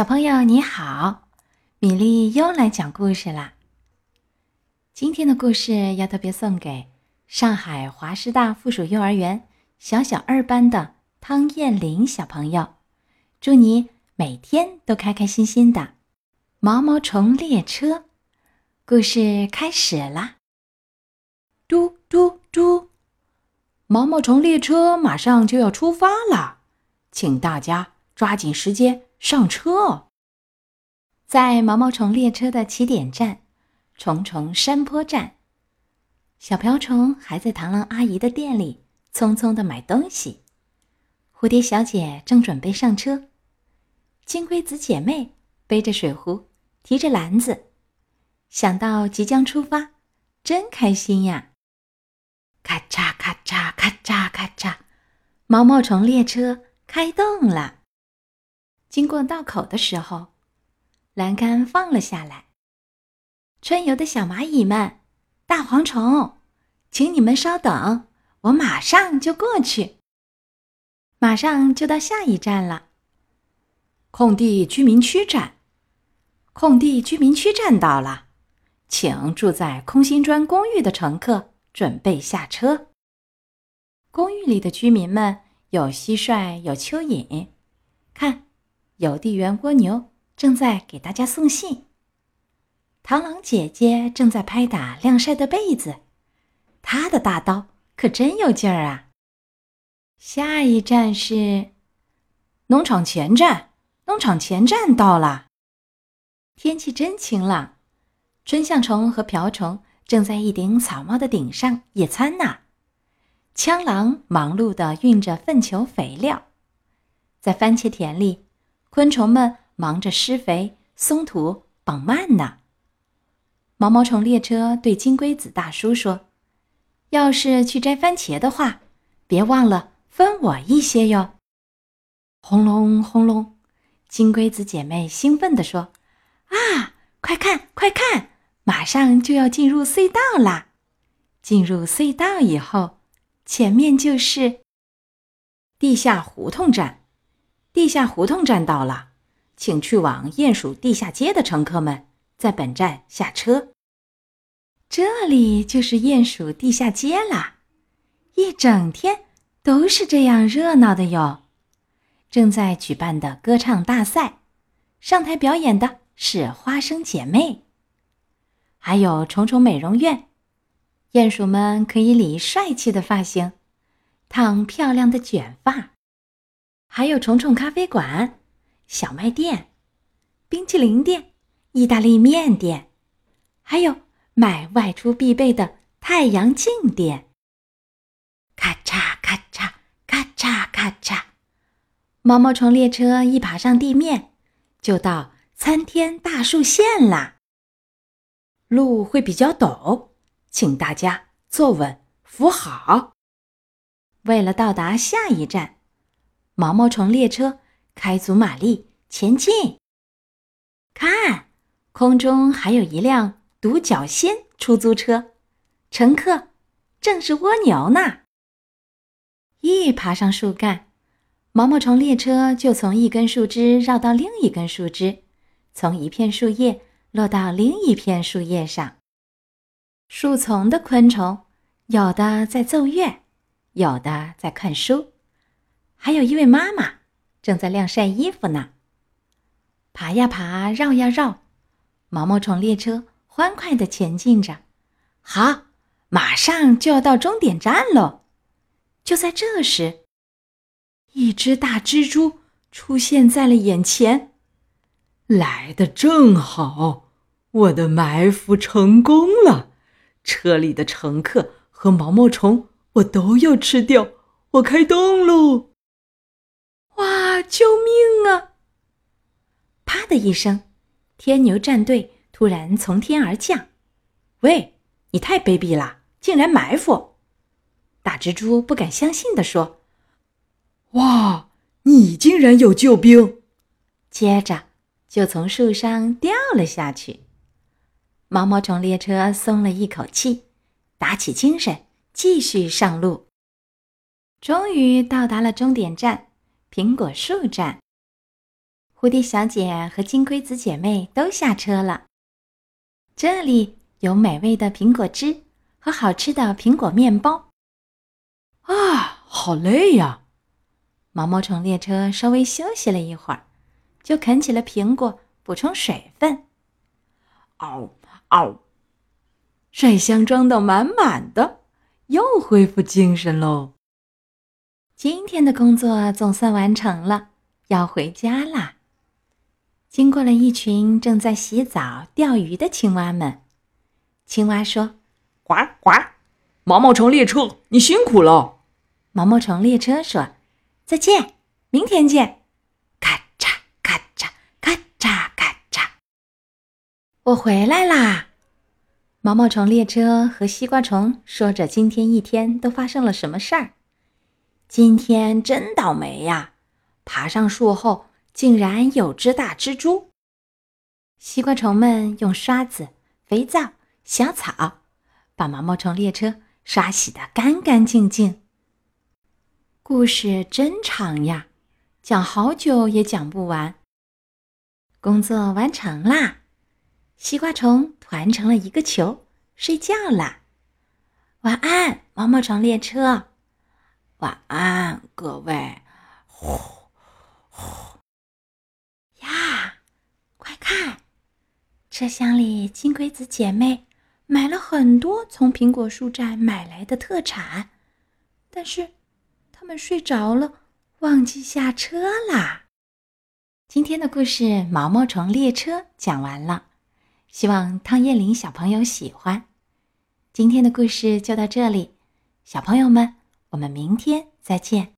小朋友你好，米粒又来讲故事啦。今天的故事要特别送给上海华师大附属幼儿园小小二班的汤燕玲小朋友，祝你每天都开开心心的。毛毛虫列车，故事开始啦！嘟嘟嘟，毛毛虫列车马上就要出发了，请大家抓紧时间。上车，在毛毛虫列车的起点站——虫虫山坡站，小瓢虫还在螳螂阿姨的店里匆匆的买东西。蝴蝶小姐正准备上车，金龟子姐妹背着水壶，提着篮子，想到即将出发，真开心呀！咔嚓咔嚓咔嚓咔嚓，毛毛虫列车开动了。经过道口的时候，栏杆放了下来。春游的小蚂蚁们、大蝗虫，请你们稍等，我马上就过去。马上就到下一站了，空地居民区站。空地居民区站到了，请住在空心砖公寓的乘客准备下车。公寓里的居民们有蟋蟀，有蚯蚓，看。邮递员蜗牛正在给大家送信。螳螂姐姐正在拍打晾晒的被子，她的大刀可真有劲儿啊！下一站是农场前站，农场前站到了。天气真晴朗，春象虫和瓢虫正在一顶草帽的顶上野餐呢。枪狼忙碌地运着粪球肥料，在番茄田里。昆虫们忙着施肥、松土、绑蔓呢。毛毛虫列车对金龟子大叔说：“要是去摘番茄的话，别忘了分我一些哟。”轰隆轰隆，金龟子姐妹兴奋地说：“啊，快看快看，马上就要进入隧道啦！进入隧道以后，前面就是地下胡同站。”地下胡同站到了，请去往鼹鼠地下街的乘客们在本站下车。这里就是鼹鼠地下街啦，一整天都是这样热闹的哟。正在举办的歌唱大赛，上台表演的是花生姐妹，还有虫虫美容院，鼹鼠们可以理帅气的发型，烫漂亮的卷发。还有虫虫咖啡馆、小卖店、冰淇淋店、意大利面店，还有买外出必备的太阳镜店。咔嚓咔嚓咔嚓咔嚓，毛毛虫列车一爬上地面，就到参天大树线啦。路会比较陡，请大家坐稳扶好。为了到达下一站。毛毛虫列车开足马力前进。看，空中还有一辆独角仙出租车，乘客正是蜗牛呢。一爬上树干，毛毛虫列车就从一根树枝绕到另一根树枝，从一片树叶落到另一片树叶上。树丛的昆虫，有的在奏乐，有的在看书。还有一位妈妈正在晾晒衣服呢。爬呀爬，绕呀绕，毛毛虫列车欢快的前进着。好，马上就要到终点站喽！就在这时，一只大蜘蛛出现在了眼前。来的正好，我的埋伏成功了。车里的乘客和毛毛虫，我都要吃掉。我开动喽！救命啊！啪的一声，天牛战队突然从天而降。喂，你太卑鄙了，竟然埋伏！大蜘蛛不敢相信地说：“哇，你竟然有救兵！”接着就从树上掉了下去。毛毛虫列车松了一口气，打起精神，继续上路。终于到达了终点站。苹果树站，蝴蝶小姐和金龟子姐妹都下车了。这里有美味的苹果汁和好吃的苹果面包。啊，好累呀！毛毛虫列车稍微休息了一会儿，就啃起了苹果，补充水分。嗷嗷，水箱装的满满的，又恢复精神喽。今天的工作总算完成了，要回家啦。经过了一群正在洗澡、钓鱼的青蛙们，青蛙说：“呱呱，毛毛虫列车，你辛苦了。”毛毛虫列车说：“再见，明天见。”咔嚓咔嚓咔嚓咔嚓，我回来啦！毛毛虫列车和西瓜虫说着今天一天都发生了什么事儿。今天真倒霉呀！爬上树后。竟然有只大蜘蛛！西瓜虫们用刷子、肥皂、小草，把毛毛虫列车刷洗得干干净净。故事真长呀，讲好久也讲不完。工作完成啦，西瓜虫团成了一个球，睡觉啦。晚安，毛毛虫列车。晚安，各位。呼呼呀，快。看，车厢里金龟子姐妹买了很多从苹果树站买来的特产，但是他们睡着了，忘记下车啦。今天的故事《毛毛虫列车》讲完了，希望汤叶玲小朋友喜欢。今天的故事就到这里，小朋友们，我们明天再见。